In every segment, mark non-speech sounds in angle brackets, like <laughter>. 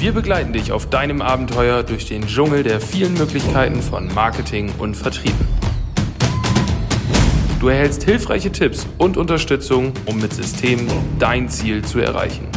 Wir begleiten dich auf deinem Abenteuer durch den Dschungel der vielen Möglichkeiten von Marketing und Vertrieb. Du erhältst hilfreiche Tipps und Unterstützung, um mit Systemen dein Ziel zu erreichen.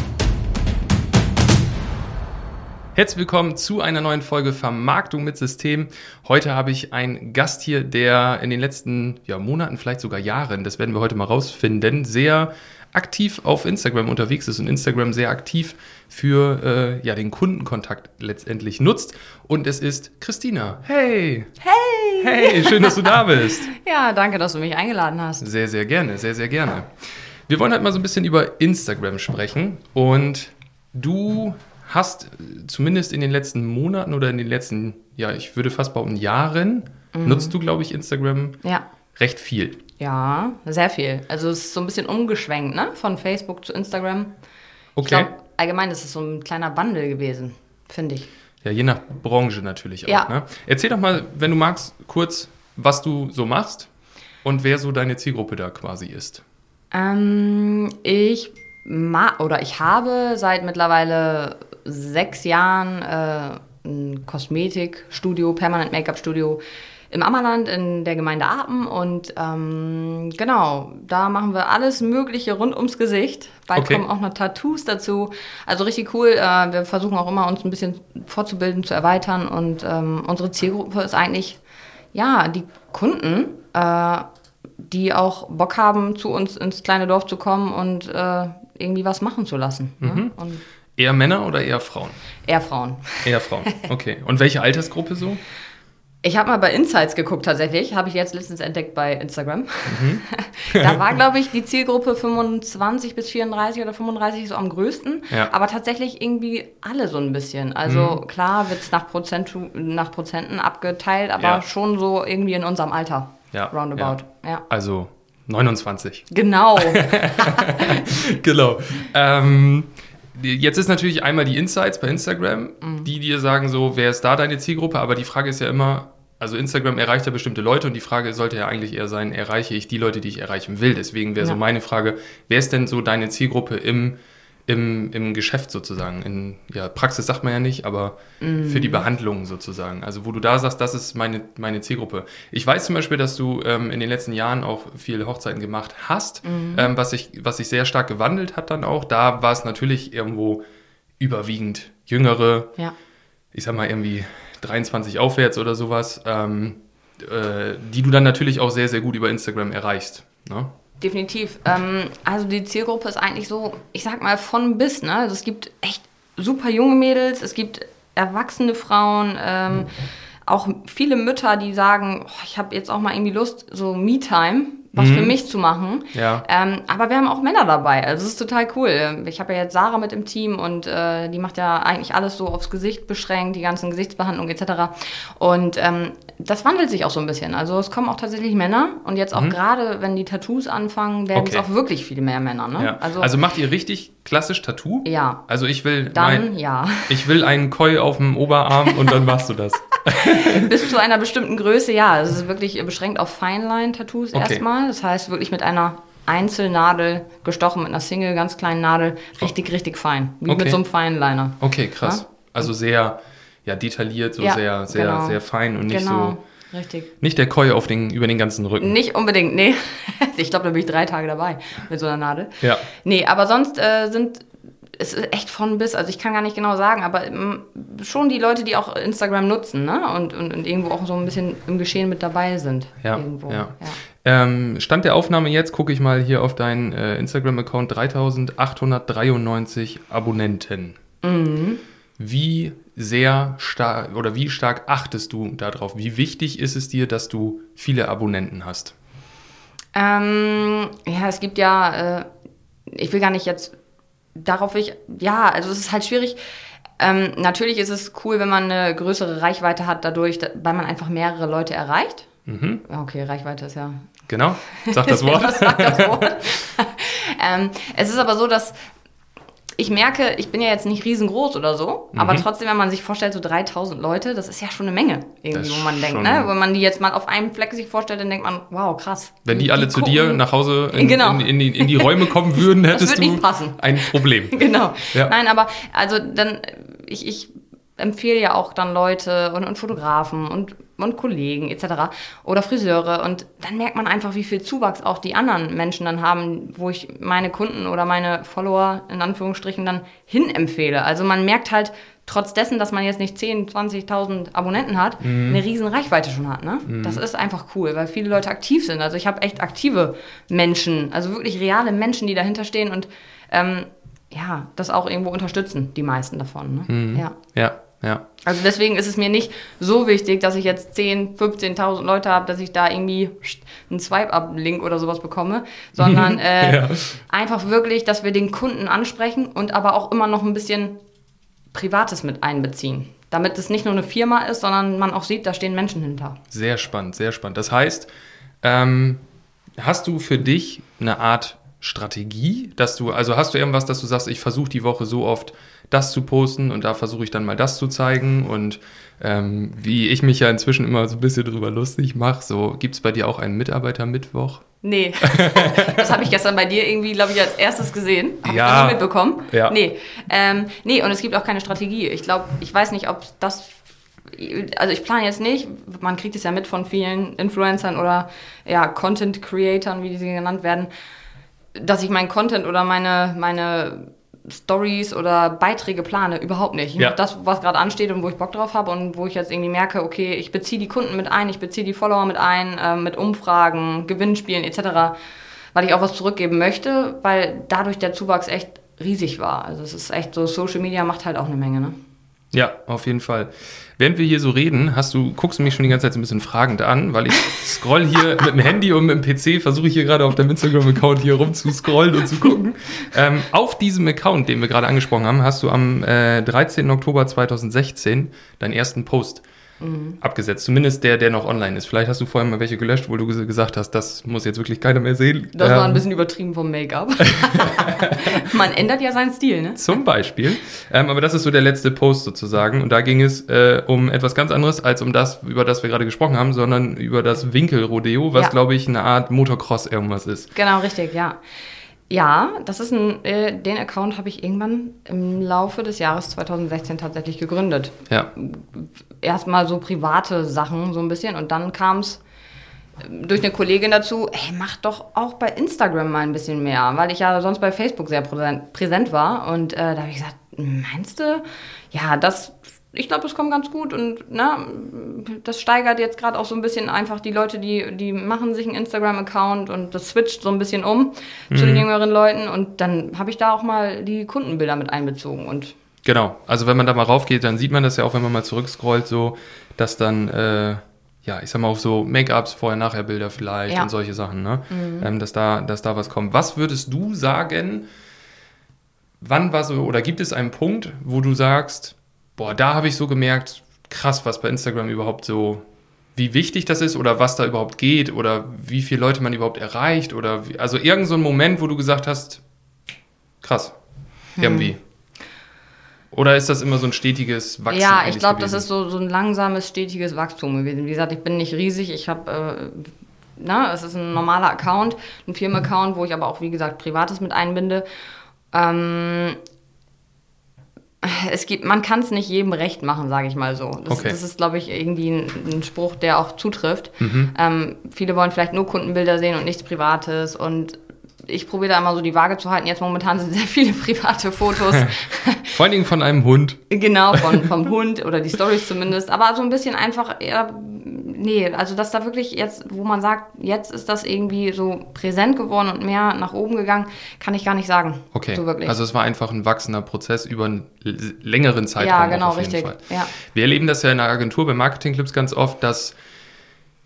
Herzlich willkommen zu einer neuen Folge Vermarktung mit System. Heute habe ich einen Gast hier, der in den letzten ja, Monaten, vielleicht sogar Jahren, das werden wir heute mal rausfinden, sehr aktiv auf Instagram unterwegs ist und Instagram sehr aktiv für äh, ja, den Kundenkontakt letztendlich nutzt. Und es ist Christina. Hey! Hey! Hey, schön, dass du da bist. <laughs> ja, danke, dass du mich eingeladen hast. Sehr, sehr gerne, sehr, sehr gerne. Wir wollen halt mal so ein bisschen über Instagram sprechen und du hast zumindest in den letzten Monaten oder in den letzten, ja, ich würde fast behaupten, Jahren, mhm. nutzt du, glaube ich, Instagram ja. recht viel. Ja, sehr viel. Also es ist so ein bisschen umgeschwenkt, ne? Von Facebook zu Instagram. Okay. Ich glaube, allgemein ist es so ein kleiner Wandel gewesen, finde ich. Ja, je nach Branche natürlich auch. Ja. Ne? Erzähl doch mal, wenn du magst, kurz, was du so machst und wer so deine Zielgruppe da quasi ist. Ähm, ich ma oder ich habe seit mittlerweile sechs Jahren äh, ein Kosmetikstudio, Permanent Make-up-Studio im Ammerland in der Gemeinde Apen und ähm, genau, da machen wir alles Mögliche rund ums Gesicht. Bald Okay. kommen auch noch Tattoos dazu. Also richtig cool. Äh, wir versuchen auch immer uns ein bisschen fortzubilden, zu erweitern und ähm, unsere Zielgruppe ist eigentlich ja die Kunden, äh, die auch Bock haben, zu uns ins kleine Dorf zu kommen und äh, irgendwie was machen zu lassen. Ne? Und Eher Männer oder eher Frauen? eher Frauen. Eher Frauen, okay. Und welche Altersgruppe so? Ich habe mal bei Insights geguckt tatsächlich, habe ich jetzt letztens entdeckt bei Instagram. <laughs> da war, glaube ich, die Zielgruppe 25 bis 34 oder 35 so am größten. Ja. Aber tatsächlich irgendwie alle so ein bisschen. Also klar wird es nach, Prozent, nach Prozenten abgeteilt, aber Ja. schon so irgendwie in unserem Alter. Ja, Roundabout. Ja. Also 29. Genau. <laughs> <laughs> genau. Ähm, jetzt ist natürlich einmal die Insights bei Instagram, Mhm. die dir sagen so, wer ist da deine Zielgruppe? Aber die Frage ist ja immer, also Instagram erreicht ja bestimmte Leute und die Frage sollte ja eigentlich eher sein, erreiche ich die Leute, die ich erreichen will? Deswegen wäre so Ja. meine Frage, wer ist denn so deine Zielgruppe im, im, im Geschäft sozusagen? In ja, Praxis sagt man ja nicht, aber für die Behandlung sozusagen. Also wo du da sagst, das ist meine, meine Zielgruppe. Ich weiß zum Beispiel, dass du ähm, in den letzten Jahren auch viele Hochzeiten gemacht hast, ähm, was, sich, was sich sehr stark gewandelt hat dann auch. Da war es natürlich irgendwo überwiegend jüngere, ja. ich sag mal irgendwie 23 aufwärts oder sowas, ähm, äh, die du dann natürlich auch sehr, sehr gut über Instagram erreichst. Ne? Definitiv. Ähm, also die Zielgruppe ist eigentlich so, ich sag mal, von bis. Ne? Also es gibt echt super junge Mädels, es gibt erwachsene Frauen, ähm, auch viele Mütter, die sagen, oh, ich habe jetzt auch mal irgendwie Lust, so Me-Time, was für mich zu machen. Ja. Ähm, aber wir haben auch Männer dabei. Also es ist total cool. Ich habe ja jetzt Sarah mit im Team und äh, die macht ja eigentlich alles so aufs Gesicht beschränkt, die ganzen Gesichtsbehandlungen etc. Und ähm, das wandelt sich auch so ein bisschen. Also es kommen auch tatsächlich Männer und jetzt auch gerade, wenn die Tattoos anfangen, werden Mhm. Okay. es auch wirklich viel mehr Männer. Ne? Ja. Also, macht ihr richtig klassisch Tattoo? ja, Also ich will, dann mein, ja. ich will einen Koi auf dem Oberarm und dann machst du das. <laughs> <laughs> Bis zu einer bestimmten Größe, ja. Es ist wirklich beschränkt auf Feinline-Tattoos Okay. erstmal. Das heißt wirklich mit einer Einzelnadel gestochen, mit einer Single, ganz kleinen Nadel, richtig, richtig fein. Wie Okay. mit so einem Feinliner. Okay, krass. Ja? Also sehr ja, detailliert, so Ja, sehr, sehr, genau. sehr fein und nicht genau, so. richtig. Nicht der Koi auf den, über den ganzen Rücken. Nicht unbedingt, nee. <laughs> Ich glaube, da bin ich drei Tage dabei mit so einer Nadel. Ja. Nee, aber sonst äh, sind es ist echt von bis, also ich kann gar nicht genau sagen, aber ähm, schon die Leute, die auch Instagram nutzen, ne? Und, und, und irgendwo auch so ein bisschen im Geschehen mit dabei sind. Ja, irgendwo. ja. Ähm, Stand der Aufnahme jetzt, gucke ich mal hier auf deinen äh, Instagram-Account, 3893 Abonnenten. Mhm. Wie sehr stark oder wie stark achtest du darauf? Wie wichtig ist es dir, dass du viele Abonnenten hast? Ähm, ja, es gibt ja, äh, ich will gar nicht jetzt darauf, will ich, ja, also es ist halt schwierig. Ähm, natürlich ist es cool, wenn man eine größere Reichweite hat, dadurch, da, weil man einfach mehrere Leute erreicht. Ja, Okay, Reichweite ist ja Genau, sag das <laughs> Wort. Sagt das Wort? <laughs> <laughs> ähm, es ist aber so, dass ich merke, ich bin ja jetzt nicht riesengroß oder so, Mhm. aber trotzdem, wenn man sich vorstellt, so 3000 Leute, das ist ja schon eine Menge, irgendwie, wo man denkt, ne? Wenn man die jetzt mal auf einem Fleck sich vorstellt, dann denkt man, wow, krass. Wenn die alle zu gucken- dir nach Hause in, Genau. in, in, die, in die Räume kommen <laughs> würden, hättest du ein Problem. <laughs> Genau. Ja. Nein, aber also dann, ich, ich empfehle ja auch dann Leute und, und Fotografen und, und Kollegen etc. oder Friseure und dann merkt man einfach, wie viel Zuwachs auch die anderen Menschen dann haben, wo ich meine Kunden oder meine Follower in Anführungsstrichen dann hin empfehle. Also man merkt halt trotz dessen, dass man jetzt nicht 10, 20.000 Abonnenten hat, mhm. eine riesen Reichweite schon hat. Ne? Mhm. Das ist einfach cool, weil viele Leute aktiv sind. Also ich habe echt aktive Menschen, also wirklich reale Menschen, die dahinter stehen und ähm, ja, das auch irgendwo unterstützen, die meisten davon. Ne? Mhm. Ja. ja. Ja. Also deswegen ist es mir nicht so wichtig, dass ich jetzt 10, 15.000 Leute habe, dass ich da irgendwie einen Swipe-Up-Link oder sowas bekomme, <laughs> sondern äh, ja. einfach wirklich, dass wir den Kunden ansprechen und aber auch immer noch ein bisschen Privates mit einbeziehen. Damit es nicht nur eine Firma ist, sondern man auch sieht, da stehen Menschen hinter. Sehr spannend, sehr spannend. Das heißt, ähm, hast du für dich eine Art Strategie, dass du, also hast du irgendwas, dass du sagst, ich versuche die Woche so oft das zu posten und da versuche ich dann mal das zu zeigen und ähm, wie ich mich ja inzwischen immer so ein bisschen drüber lustig mache, so gibt es bei dir auch einen Mitarbeiter-Mittwoch? Nee, <laughs> das habe ich gestern bei dir irgendwie, glaube ich, als erstes gesehen. Habe ja. ich mitbekommen. Ja. Nee. Ähm, nee, und es gibt auch keine Strategie. Ich glaube, ich weiß nicht, ob das also ich plane jetzt nicht, man kriegt es ja mit von vielen Influencern oder ja, Content Creatern, wie sie genannt werden, dass ich meinen Content oder meine, meine Stories oder Beiträge plane, überhaupt nicht. Ich ja. mache das, was gerade ansteht und wo ich Bock drauf habe und wo ich jetzt irgendwie merke, okay, ich beziehe die Kunden mit ein, ich beziehe die Follower mit ein, äh, mit Umfragen, Gewinnspielen etc., weil ich auch was zurückgeben möchte, weil dadurch der Zuwachs echt riesig war. Also es ist echt so, Social Media macht halt auch eine Menge, ne? Ja, auf jeden Fall. Während wir hier so reden, hast du, guckst du mich schon die ganze Zeit so ein bisschen fragend an, weil ich scroll hier mit dem Handy und mit dem PC, versuche ich hier gerade auf deinem Instagram-Account hier rum zu scrollen und zu gucken. Ähm, auf diesem Account, den wir gerade angesprochen haben, hast du am äh, 13. Oktober 2016 deinen ersten Post mhm. abgesetzt. Zumindest der, der noch online ist. Vielleicht hast du vorher mal welche gelöscht, wo du gesagt hast, das muss jetzt wirklich keiner mehr sehen. Das ähm, war ein ähm, bisschen übertrieben vom Make-up. <laughs> Man ändert ja seinen Stil, ne? Zum Beispiel. Ähm, aber das ist so der letzte Post sozusagen. Und da ging es äh, um etwas ganz anderes als um das, über das wir gerade gesprochen haben, sondern über das Winkelrodeo, was, ja. glaube ich, eine Art Motocross irgendwas ist. Genau, richtig, ja. Ja, das ist ein, äh, den Account habe ich irgendwann im Laufe des Jahres 2016 tatsächlich gegründet. Ja. Erstmal so private Sachen so ein bisschen und dann kam es äh, durch eine Kollegin dazu, ey, mach doch auch bei Instagram mal ein bisschen mehr, weil ich ja sonst bei Facebook sehr präsent war und äh, da habe ich gesagt, meinst du? Ja, das ich glaube, es kommt ganz gut und na, ne, das steigert jetzt gerade auch so ein bisschen einfach die Leute, die, die machen sich einen Instagram-Account und das switcht so ein bisschen um mhm. zu den mhm. jüngeren Leuten und dann habe ich da auch mal die Kundenbilder mit einbezogen und Genau, also wenn man da mal raufgeht, dann sieht man das ja auch, wenn man mal zurückscrollt, so, dass dann, äh, ja, ich sag mal auch so Make-ups, Vorher-Nachher-Bilder vielleicht ja. und solche Sachen, ne? Mhm. Ähm, dass, da, dass da was kommt. Was würdest du sagen, wann war so, oder gibt es einen Punkt, wo du sagst, boah, da habe ich so gemerkt, krass, was bei Instagram überhaupt so, wie wichtig das ist oder was da überhaupt geht oder wie viele Leute man überhaupt erreicht oder wie, also irgend so ein Moment, wo du gesagt hast, krass, irgendwie. Hm. Oder ist das immer so ein stetiges Wachstum? Ja, ich glaube, das ist so, so ein langsames, stetiges Wachstum gewesen. Wie gesagt, ich bin nicht riesig. Ich habe, äh, na, es ist ein normaler Account, ein Firmenaccount, wo ich aber auch, wie gesagt, Privates mit einbinde. Ähm, es gibt, man kann es nicht jedem recht machen, sage ich mal so. Das, okay. das ist, glaube ich, irgendwie ein, ein, Spruch, der auch zutrifft. Mhm. Ähm, viele wollen vielleicht nur Kundenbilder sehen und nichts Privates und ich probiere da immer so die Waage zu halten. Jetzt momentan sind sehr viele private Fotos. <laughs> Vor allen Dingen von einem Hund. Genau, von, <laughs> vom Hund oder die Stories zumindest. Aber so ein bisschen einfach eher nee, also dass da wirklich jetzt, wo man sagt, jetzt ist das irgendwie so präsent geworden und mehr nach oben gegangen, kann ich gar nicht sagen. Okay. So also es war einfach ein wachsender Prozess über einen längeren Zeitraum. Ja, genau, richtig. Ja. Wir erleben das ja in der Agentur bei Marketingclips ganz oft, dass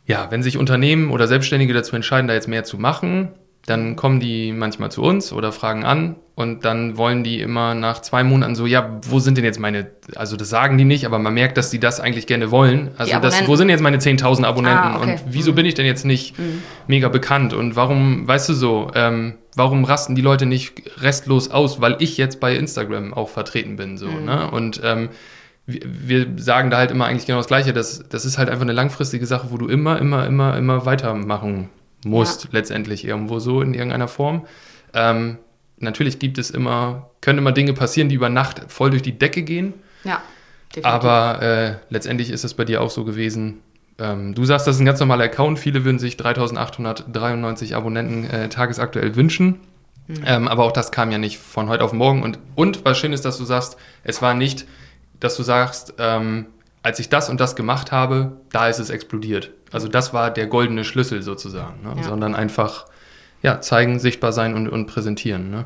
ja, wenn sich Unternehmen oder Selbstständige dazu entscheiden, da jetzt mehr zu machen, dann kommen die manchmal zu uns oder fragen an und dann wollen die immer nach zwei Monaten so, ja, wo sind denn jetzt meine, also das sagen die nicht, aber man merkt, dass die das eigentlich gerne wollen. Also das, wo sind jetzt meine 10.000 Abonnenten ah, okay. und wieso mhm. bin ich denn jetzt nicht mhm. mega bekannt und warum, weißt du so, ähm, warum rasten die Leute nicht restlos aus, weil ich jetzt bei Instagram auch vertreten bin, so, mhm. ne? Und ähm, wir, sagen da halt immer eigentlich genau das Gleiche, das, das ist halt einfach eine langfristige Sache, wo du immer, immer, immer, immer weitermachen musst, ja. letztendlich irgendwo so in irgendeiner Form. Ähm, natürlich gibt es immer, können immer Dinge passieren, die über Nacht voll durch die Decke gehen. Ja, definitiv. Aber äh, letztendlich ist es bei dir auch so gewesen. Ähm, du sagst, das ist ein ganz normaler Account. Viele würden sich 3893 Abonnenten äh, tagesaktuell wünschen. Ähm, aber auch das kam ja nicht von heute auf morgen. Und, und was schön ist, dass du sagst, es war nicht, dass du sagst, ähm, als ich das und das gemacht habe, da ist es explodiert. Also das war der goldene Schlüssel sozusagen, ne? Ja. sondern einfach ja, zeigen, sichtbar sein und, und präsentieren. Ne?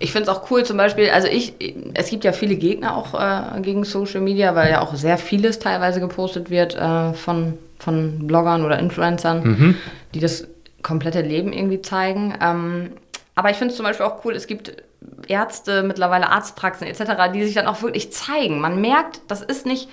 Ich finde es auch cool, zum Beispiel, also ich, es gibt ja viele Gegner auch äh, gegen Social Media, weil ja auch sehr vieles teilweise gepostet wird äh, von, von Bloggern oder Influencern, Mhm. die das komplette Leben irgendwie zeigen. Ähm, aber ich finde es zum Beispiel auch cool, es gibt Ärzte, mittlerweile Arztpraxen etc., die sich dann auch wirklich zeigen. Man merkt, das ist nicht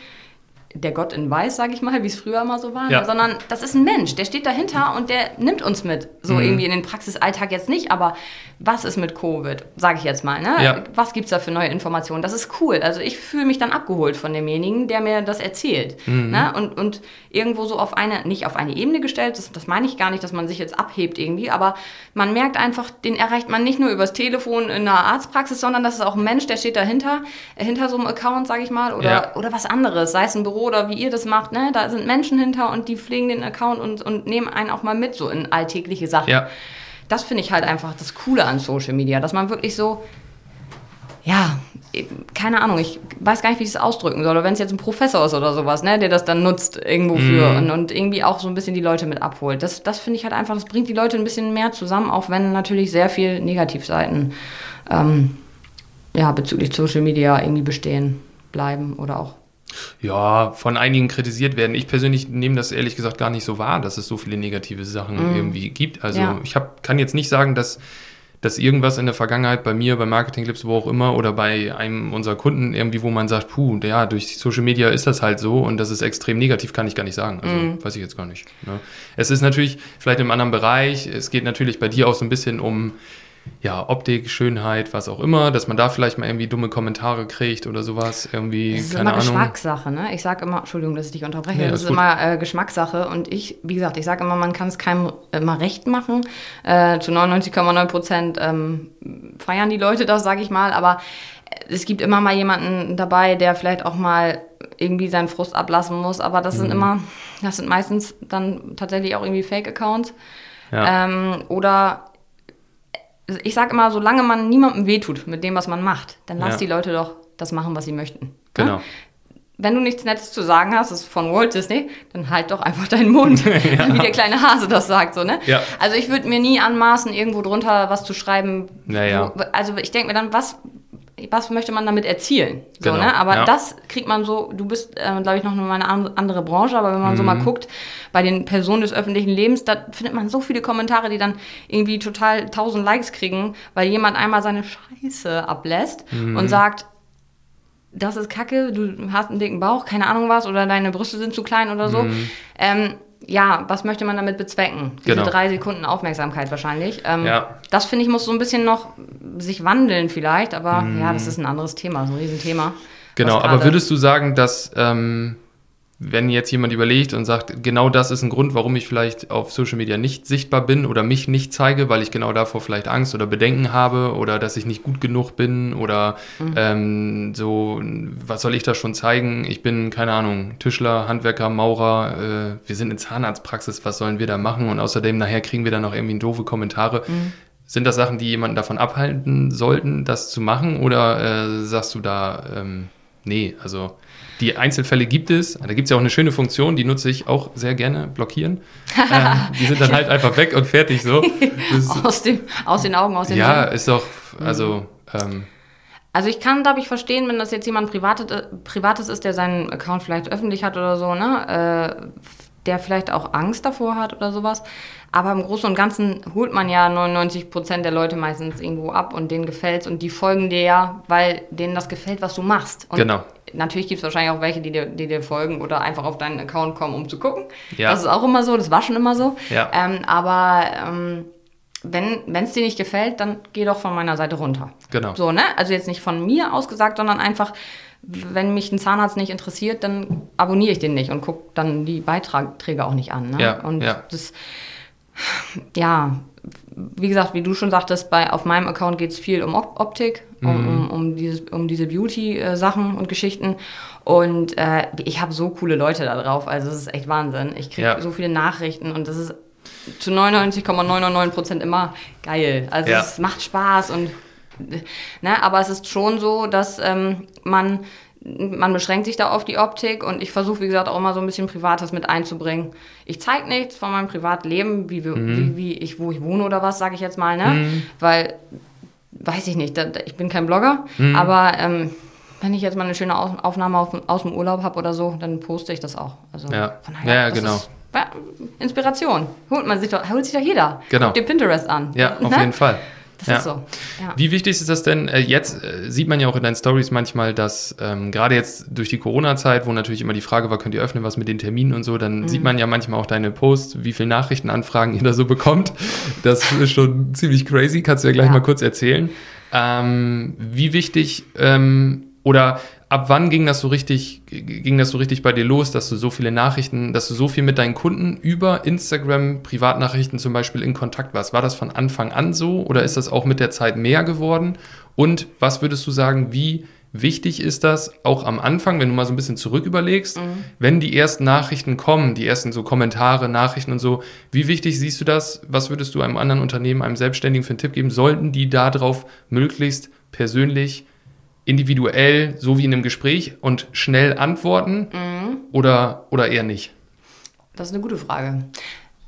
der Gott in Weiß, sage ich mal, wie es früher immer so war, Ja. sondern das ist ein Mensch, der steht dahinter und der nimmt uns mit. So Mhm. irgendwie in den Praxisalltag jetzt nicht, aber was ist mit Covid, sage ich jetzt mal. Ne? Ja. Was gibt es da für neue Informationen? Das ist cool. Also ich fühle mich dann abgeholt von demjenigen, der mir das erzählt. Mhm. Ne? Und, und irgendwo so auf eine, nicht auf eine Ebene gestellt, das, das meine ich gar nicht, dass man sich jetzt abhebt irgendwie, aber man merkt einfach, den erreicht man nicht nur übers Telefon in einer Arztpraxis, sondern das ist auch ein Mensch, der steht dahinter, äh, hinter so einem Account, sage ich mal, oder, Ja. oder was anderes, sei es ein Büro oder wie ihr das macht, ne? da sind Menschen hinter und die pflegen den Account und, und nehmen einen auch mal mit, so in alltägliche Sachen. Ja, Das finde ich halt einfach das Coole an Social Media, dass man wirklich so, ja, keine Ahnung, ich weiß gar nicht, wie ich es ausdrücken soll, oder wenn es jetzt ein Professor ist oder sowas, ne, der das dann nutzt irgendwo für und, und irgendwie auch so ein bisschen die Leute mit abholt. Das, das finde ich halt einfach, das bringt die Leute ein bisschen mehr zusammen, auch wenn natürlich sehr viel Negativseiten ähm, ja, bezüglich Social Media irgendwie bestehen bleiben oder auch. Ja, von einigen kritisiert werden. Ich persönlich nehme das ehrlich gesagt gar nicht so wahr, dass es so viele negative Sachen irgendwie gibt. Also Ja. ich hab, kann jetzt nicht sagen, dass, dass irgendwas in der Vergangenheit bei mir, bei Marketing Clips, wo auch immer, oder bei einem unserer Kunden irgendwie, wo man sagt, puh, ja, durch Social Media ist das halt so und das ist extrem negativ, kann ich gar nicht sagen. Also weiß ich jetzt gar nicht. Ne? Es ist natürlich vielleicht im anderen Bereich, es geht natürlich bei dir auch so ein bisschen um ja, Optik, Schönheit, was auch immer, dass man da vielleicht mal irgendwie dumme Kommentare kriegt oder sowas, irgendwie, Das ist keine immer Ahnung. Geschmackssache, ne? Ich sage immer, Entschuldigung, dass ich dich unterbreche, Nee, das ist gut. immer äh, Geschmackssache und ich, wie gesagt, ich sage immer, man kann es keinem immer recht machen. Äh, zu 99,9 Prozent ähm, feiern die Leute das, sage ich mal, aber es gibt immer mal jemanden dabei, der vielleicht auch mal irgendwie seinen Frust ablassen muss, aber das Mhm. sind immer, das sind meistens dann tatsächlich auch irgendwie Fake-Accounts. Ja. Ähm, oder ich sage immer, solange man niemandem wehtut mit dem, was man macht, dann lass Ja. die Leute doch das machen, was sie möchten. Genau. Ne? Wenn du nichts Nettes zu sagen hast, das ist von Walt Disney, dann halt doch einfach deinen Mund, <laughs> <laughs> wie der kleine Hase das sagt, so ne? Ja. Also ich würde mir nie anmaßen, irgendwo drunter was zu schreiben. Naja. Wo, also ich denke mir dann, was, was möchte man damit erzielen? So, Genau, ne? Aber ja. das kriegt man so, du bist, äh, glaube ich, noch mal eine an- andere Branche, aber wenn man so mal Mhm. guckt, bei den Personen des öffentlichen Lebens, da findet man so viele Kommentare, die dann irgendwie total tausend Likes kriegen, weil jemand einmal seine Scheiße ablässt Mhm. und sagt, das ist kacke, du hast einen dicken Bauch, keine Ahnung was, oder deine Brüste sind zu klein oder so. Ähm, ja, was möchte man damit bezwecken? Diese Genau. drei Sekunden Aufmerksamkeit wahrscheinlich. Ähm, Ja. Das finde ich muss so ein bisschen noch sich wandeln vielleicht, aber ja, das ist ein anderes Thema, so ein Riesenthema. Genau, aber würdest du sagen, dass ähm, wenn jetzt jemand überlegt und sagt, genau das ist ein Grund, warum ich vielleicht auf Social Media nicht sichtbar bin oder mich nicht zeige, weil ich genau davor vielleicht Angst oder Bedenken habe oder dass ich nicht gut genug bin oder Mhm. ähm, so, was soll ich da schon zeigen? Ich bin, keine Ahnung, Tischler, Handwerker, Maurer, äh, wir sind in Zahnarztpraxis, was sollen wir da machen? Und außerdem nachher kriegen wir dann noch irgendwie doofe Kommentare. Mhm. Sind das Sachen, die jemanden davon abhalten sollten, das zu machen? Oder äh, sagst du da, ähm, nee, also die Einzelfälle gibt es. Da gibt es ja auch eine schöne Funktion, die nutze ich auch sehr gerne, blockieren. <laughs> ähm, die sind dann halt einfach weg und fertig so. <laughs> Aus, dem, aus den Augen, aus den ja, Sinn. ist doch, also, ähm, Also ich kann, glaube ich, verstehen, wenn das jetzt jemand Privates, äh, Privates ist, der seinen Account vielleicht öffentlich hat oder so, ne? Äh, der vielleicht auch Angst davor hat oder sowas. Aber im Großen und Ganzen holt man ja 99 Prozent der Leute meistens irgendwo ab und denen gefällt's und die folgen dir ja, weil denen das gefällt, was du machst. Und Genau. Natürlich gibt es wahrscheinlich auch welche, die dir, die dir folgen oder einfach auf deinen Account kommen, um zu gucken. Ja. Das ist auch immer so, das war schon immer so. Ja. Ähm, aber ähm, wenn es dir nicht gefällt, dann geh doch von meiner Seite runter. Genau. So, ne? Also jetzt nicht von mir ausgesagt, sondern einfach, wenn mich ein Zahnarzt nicht interessiert, dann abonniere ich den nicht und gucke dann die Beiträge auch nicht an. Ne? Ja, und ja. das, ja, wie gesagt, wie du schon sagtest, bei, auf meinem Account geht es viel um Op Optik. um, um, um, dieses, um diese Beauty-Sachen und Geschichten. Und äh, ich habe so coole Leute da drauf. Also es ist echt Wahnsinn. Ich kriege Ja. so viele Nachrichten und das ist zu 99,999 Prozent immer geil. Also Ja. es macht Spaß und ne, aber es ist schon so, dass ähm, man man beschränkt sich da auf die Optik und ich versuche, wie gesagt, auch immer so ein bisschen Privates mit einzubringen. Ich zeige nichts von meinem Privatleben, wie, wir, wie, wie ich, wo ich wohne oder was, sage ich jetzt mal, ne? Weil, weiß ich nicht, da, ich bin kein Blogger, aber ähm, wenn ich jetzt mal eine schöne Aufnahme aus, aus dem Urlaub habe oder so, dann poste ich das auch. Also Ja. von Ja, das genau. Ist, ja, Inspiration. Holt man sich doch, holt sich doch jeder. Genau. Guckt dir Pinterest an. Ja, <laughs> auf Ne? jeden Fall. Das ja. ist so. Ja. Wie wichtig ist das denn? Äh, jetzt äh, sieht man ja auch in deinen Stories manchmal, dass ähm, gerade jetzt durch die Corona-Zeit, wo natürlich immer die Frage war, könnt ihr öffnen, was mit den Terminen und so, dann sieht man ja manchmal auch deine Posts, wie viele Nachrichtenanfragen <laughs> ihr da so bekommt. Das ist schon ziemlich crazy, kannst du ja gleich Ja. mal kurz erzählen. Ähm, wie wichtig ähm, oder ab wann ging das so richtig, ging das so richtig bei dir los, dass du so viele Nachrichten, dass du so viel mit deinen Kunden über Instagram, Privatnachrichten zum Beispiel in Kontakt warst? War das von Anfang an so oder ist das auch mit der Zeit mehr geworden? Und was würdest du sagen, wie wichtig ist das auch am Anfang, wenn du mal so ein bisschen zurück überlegst, wenn die ersten Nachrichten kommen, die ersten so Kommentare, Nachrichten und so, wie wichtig siehst du das? Was würdest du einem anderen Unternehmen, einem Selbstständigen für einen Tipp geben? Sollten die darauf möglichst persönlich individuell, so wie in einem Gespräch und schnell antworten oder, oder eher nicht? Das ist eine gute Frage.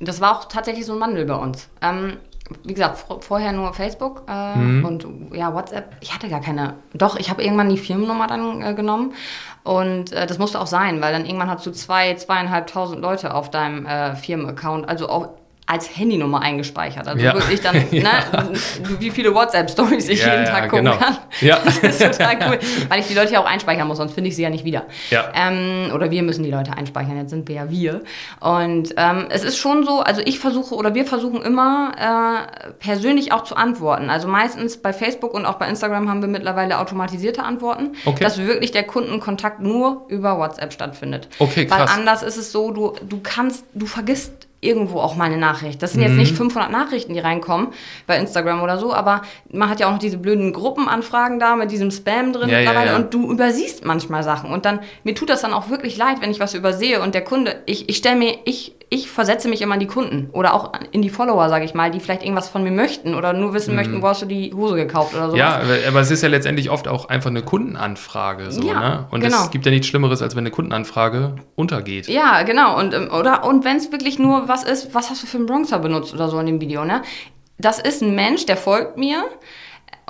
Das war auch tatsächlich so ein Wandel bei uns. Ähm, wie gesagt, vor- vorher nur Facebook äh, Mhm. und ja, WhatsApp. Ich hatte gar keine. Doch, ich habe irgendwann die Firmennummer dann äh, genommen. Und äh, das musste auch sein, weil dann irgendwann hast du zwei, zweieinhalbtausend Leute auf deinem äh, Firmenaccount, also auch als Handynummer eingespeichert. Also Ja. wirklich dann, <laughs> Ja. ne, wie viele WhatsApp-Stories ich Ja, jeden Tag gucken genau. kann. Ja. <laughs> Das ist total cool, <laughs> weil ich die Leute ja auch einspeichern muss, sonst finde ich sie ja nicht wieder. Ja. Ähm, oder wir müssen die Leute einspeichern, jetzt sind wir ja wir. Und ähm, es ist schon so, also ich versuche oder wir versuchen immer äh, persönlich auch zu antworten. Also meistens bei Facebook und auch bei Instagram haben wir mittlerweile automatisierte Antworten, Okay. dass wirklich der Kundenkontakt nur über WhatsApp stattfindet. Okay, Weil krass. anders ist es so, du, du kannst, du vergisst irgendwo auch mal eine Nachricht. Das sind jetzt Mhm. nicht 500 Nachrichten, die reinkommen bei Instagram oder so, aber man hat ja auch noch diese blöden Gruppenanfragen da mit diesem Spam drin Ja, ja, mittlerweile ja. und du übersiehst manchmal Sachen und dann mir tut das dann auch wirklich leid, wenn ich was übersehe und der Kunde, ich, ich stelle mir, ich, ich versetze mich immer in die Kunden oder auch in die Follower, sage ich mal, die vielleicht irgendwas von mir möchten oder nur wissen möchten, wo hast du die Hose gekauft oder. Mhm. Ja, aber- aber es ist ja letztendlich oft auch einfach eine Kundenanfrage. So, Ja, ne? Und genau. es gibt ja nichts Schlimmeres, als wenn eine Kundenanfrage untergeht. Ja, genau. Und, ähm, oder, und wenn es wirklich nur was ist, was hast du für einen Bronzer benutzt oder so in dem Video, ne? Das ist ein Mensch, der folgt mir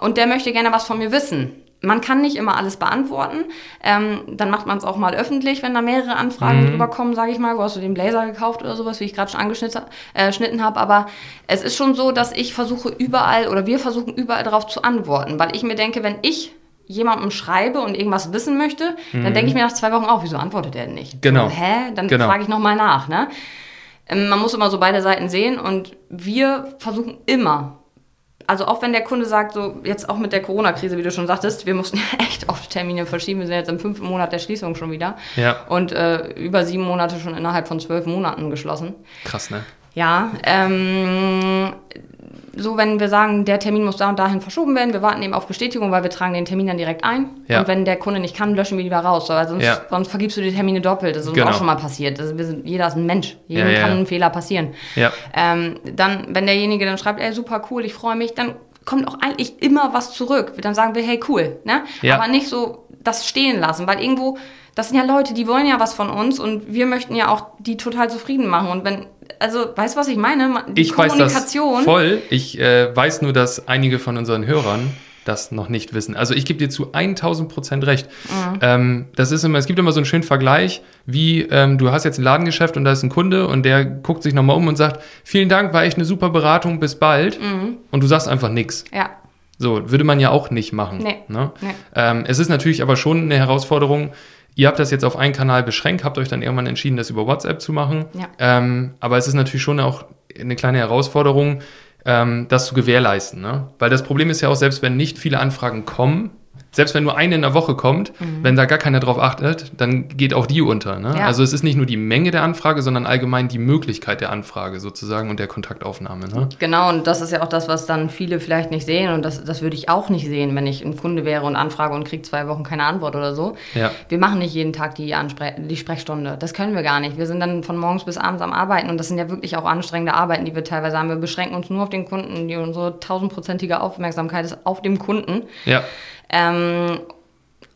und der möchte gerne was von mir wissen. Man kann nicht immer alles beantworten. Ähm, dann macht man es auch mal öffentlich, wenn da mehrere Anfragen drüber kommen, sage ich mal. Wo hast du den Blazer gekauft oder sowas, wie ich gerade schon angeschnitten äh, habe. Aber es ist schon so, dass ich versuche überall oder wir versuchen überall darauf zu antworten, weil ich mir denke, wenn ich jemandem schreibe und irgendwas wissen möchte, dann denke ich mir nach zwei Wochen auch, wieso antwortet er denn nicht? Genau. So, hä? Dann Genau. frage ich nochmal nach. Ne? Ähm, Man muss immer so beide Seiten sehen und wir versuchen immer, also auch wenn der Kunde sagt, so jetzt auch mit der Corona-Krise, wie du schon sagtest, wir mussten <laughs> echt oft Termine verschieben, wir sind jetzt im fünften Monat der Schließung schon wieder Ja. und äh, über sieben Monate schon innerhalb von zwölf Monaten geschlossen. Krass, ne? Ja, ähm, so wenn wir sagen, der Termin muss da und dahin verschoben werden, wir warten eben auf Bestätigung, weil wir tragen den Termin dann direkt ein. Ja. Und wenn der Kunde nicht kann, löschen wir lieber raus. Weil sonst, Ja. sonst vergibst du die Termine doppelt. Das ist uns Genau. auch schon mal passiert. Also wir sind, jeder ist ein Mensch. Jedem Ja, kann ein Fehler passieren. Ja. Ähm, dann, wenn derjenige dann schreibt, ey, super cool, ich freue mich, dann kommt auch eigentlich immer was zurück. Dann sagen wir, hey, cool. Ne? Ja. Aber nicht so das stehen lassen, weil irgendwo, das sind ja Leute, die wollen ja was von uns und wir möchten ja auch die total zufrieden machen. Und wenn, also, weißt du, was ich meine? Die Ich weiß das Kommunikation. voll. Ich äh, weiß nur, dass einige von unseren Hörern das noch nicht wissen. Also ich gebe dir zu 1000 Prozent recht. Mhm. Ähm, das ist immer, es gibt immer so einen schönen Vergleich, wie ähm, du hast jetzt ein Ladengeschäft und da ist ein Kunde und der guckt sich nochmal um und sagt, vielen Dank, war echt eine super Beratung, bis bald. Mhm. Und du sagst einfach nichts. Ja, So, würde man ja auch nicht machen. Nee. Ne? Nee. Ähm, es ist natürlich aber schon eine Herausforderung. Ihr habt das jetzt auf einen Kanal beschränkt, habt euch dann irgendwann entschieden, das über WhatsApp zu machen. Ja. Ähm, aber es ist natürlich schon auch eine kleine Herausforderung, ähm, das zu gewährleisten. Ne? Weil das Problem ist ja auch, selbst wenn nicht viele Anfragen kommen, Selbst wenn nur eine in der Woche kommt, mhm. wenn da gar keiner drauf achtet, dann geht auch die unter. Ne? Ja. Also es ist nicht nur die Menge der Anfrage, sondern allgemein die Möglichkeit der Anfrage sozusagen und der Kontaktaufnahme. Ne? Genau, und das ist ja auch das, was dann viele vielleicht nicht sehen. Und das, das würde ich auch nicht sehen, wenn ich ein Kunde wäre und anfrage und kriege zwei Wochen keine Antwort oder so. Ja. Wir machen nicht jeden Tag die, Anspre die Sprechstunde. Das können wir gar nicht. Wir sind dann von morgens bis abends am Arbeiten und das sind ja wirklich auch anstrengende Arbeiten, die wir teilweise haben. Wir beschränken uns nur auf den Kunden, die unsere tausendprozentige Aufmerksamkeit ist auf dem Kunden. Ja. Ähm,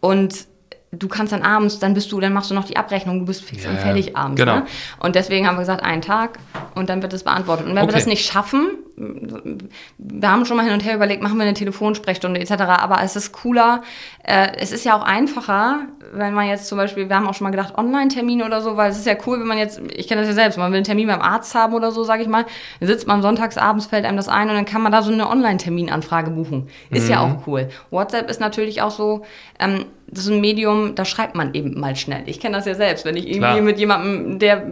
und du kannst dann abends, dann bist du, dann machst du noch die Abrechnung, du bist fix ja, und fertig abends. Genau. Ne? Und deswegen haben wir gesagt, einen Tag und dann wird es beantwortet. Und wenn okay. wir das nicht schaffen, wir haben schon mal hin und her überlegt, machen wir eine Telefonsprechstunde etc., aber es ist cooler, äh, es ist ja auch einfacher, wenn man jetzt zum Beispiel, wir haben auch schon mal gedacht, Online-Termine oder so, weil es ist ja cool, wenn man jetzt, ich kenne das ja selbst, man will einen Termin beim Arzt haben oder so, sage ich mal, dann sitzt man sonntagsabends, fällt einem das ein und dann kann man da so eine Online-Terminanfrage buchen. Ist mhm. ja auch cool. WhatsApp ist natürlich auch so, ähm, das ist ein Medium, da schreibt man eben mal schnell. Ich kenne das ja selbst, wenn ich irgendwie Klar. mit jemandem, der,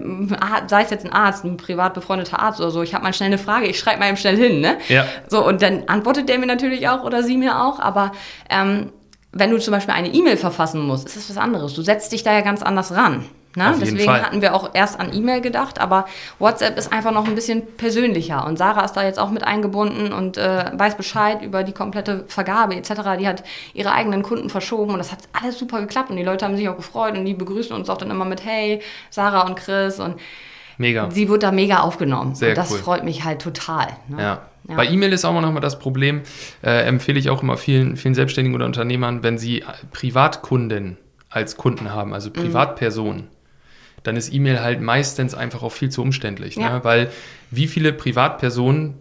sei es jetzt ein Arzt, ein privat befreundeter Arzt oder so, ich habe mal schnell eine Frage, ich schreibe mal eben schnell hin, ne? Ja. So, und dann antwortet der mir natürlich auch oder sie mir auch, aber ähm, wenn du zum Beispiel eine E-Mail verfassen musst, ist das was anderes. Du setzt dich da ja ganz anders ran. Ne? Deswegen Fall. hatten wir auch erst an E-Mail gedacht, aber WhatsApp ist einfach noch ein bisschen persönlicher. Und Sarah ist da jetzt auch mit eingebunden und äh, weiß Bescheid über die komplette Vergabe etc. Die hat ihre eigenen Kunden verschoben und das hat alles super geklappt und die Leute haben sich auch gefreut und die begrüßen uns auch dann immer mit Hey, Sarah und Chris und Mega. Sie wird da mega aufgenommen. Sehr und das cool. freut mich halt total. Ne? Ja. Ja. Bei E-Mail ist auch noch mal das Problem, äh, empfehle ich auch immer vielen, vielen Selbstständigen oder Unternehmern, wenn sie Privatkunden als Kunden haben, also mhm. Privatpersonen, mhm. dann ist E-Mail halt meistens einfach auch viel zu umständlich. Ja. Ne? Weil wie viele Privatpersonen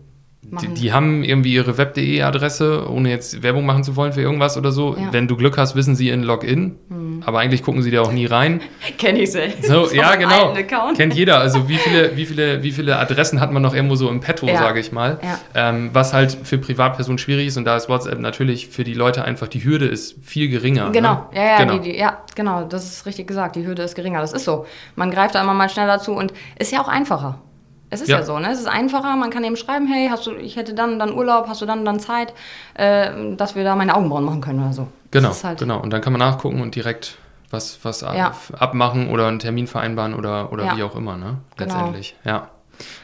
die, die, haben irgendwie ihre web.de-Adresse, ohne jetzt Werbung machen zu wollen für irgendwas oder so. Ja. Wenn du Glück hast, wissen sie in Login. Hm. Aber eigentlich gucken sie da auch nie rein. <laughs> Kenn ich selbst. So, ja, genau. Kennt jeder. Also wie viele, <laughs> wie, viele, wie viele Adressen hat man noch irgendwo so im Petto, ja. sage ich mal. Ja. Ähm, was halt für Privatpersonen schwierig ist. Und da ist WhatsApp natürlich für die Leute einfach, die Hürde ist viel geringer. Genau, ne? ja, ja, genau. Die, die, ja, genau. Das ist richtig gesagt. Die Hürde ist geringer. Das ist so. Man greift da immer mal schneller zu und ist ja auch einfacher. Es ist ja. ja. so, ne? Es ist einfacher, man kann eben schreiben, hey, hast du, ich hätte dann dann Urlaub, hast du dann dann Zeit, äh, dass wir da meine Augenbrauen machen können oder so. Genau, halt genau. Und dann kann man nachgucken und direkt was, was ja. abmachen oder einen Termin vereinbaren oder, oder ja. wie auch immer, ne? Genau. Letztendlich, genau. ja.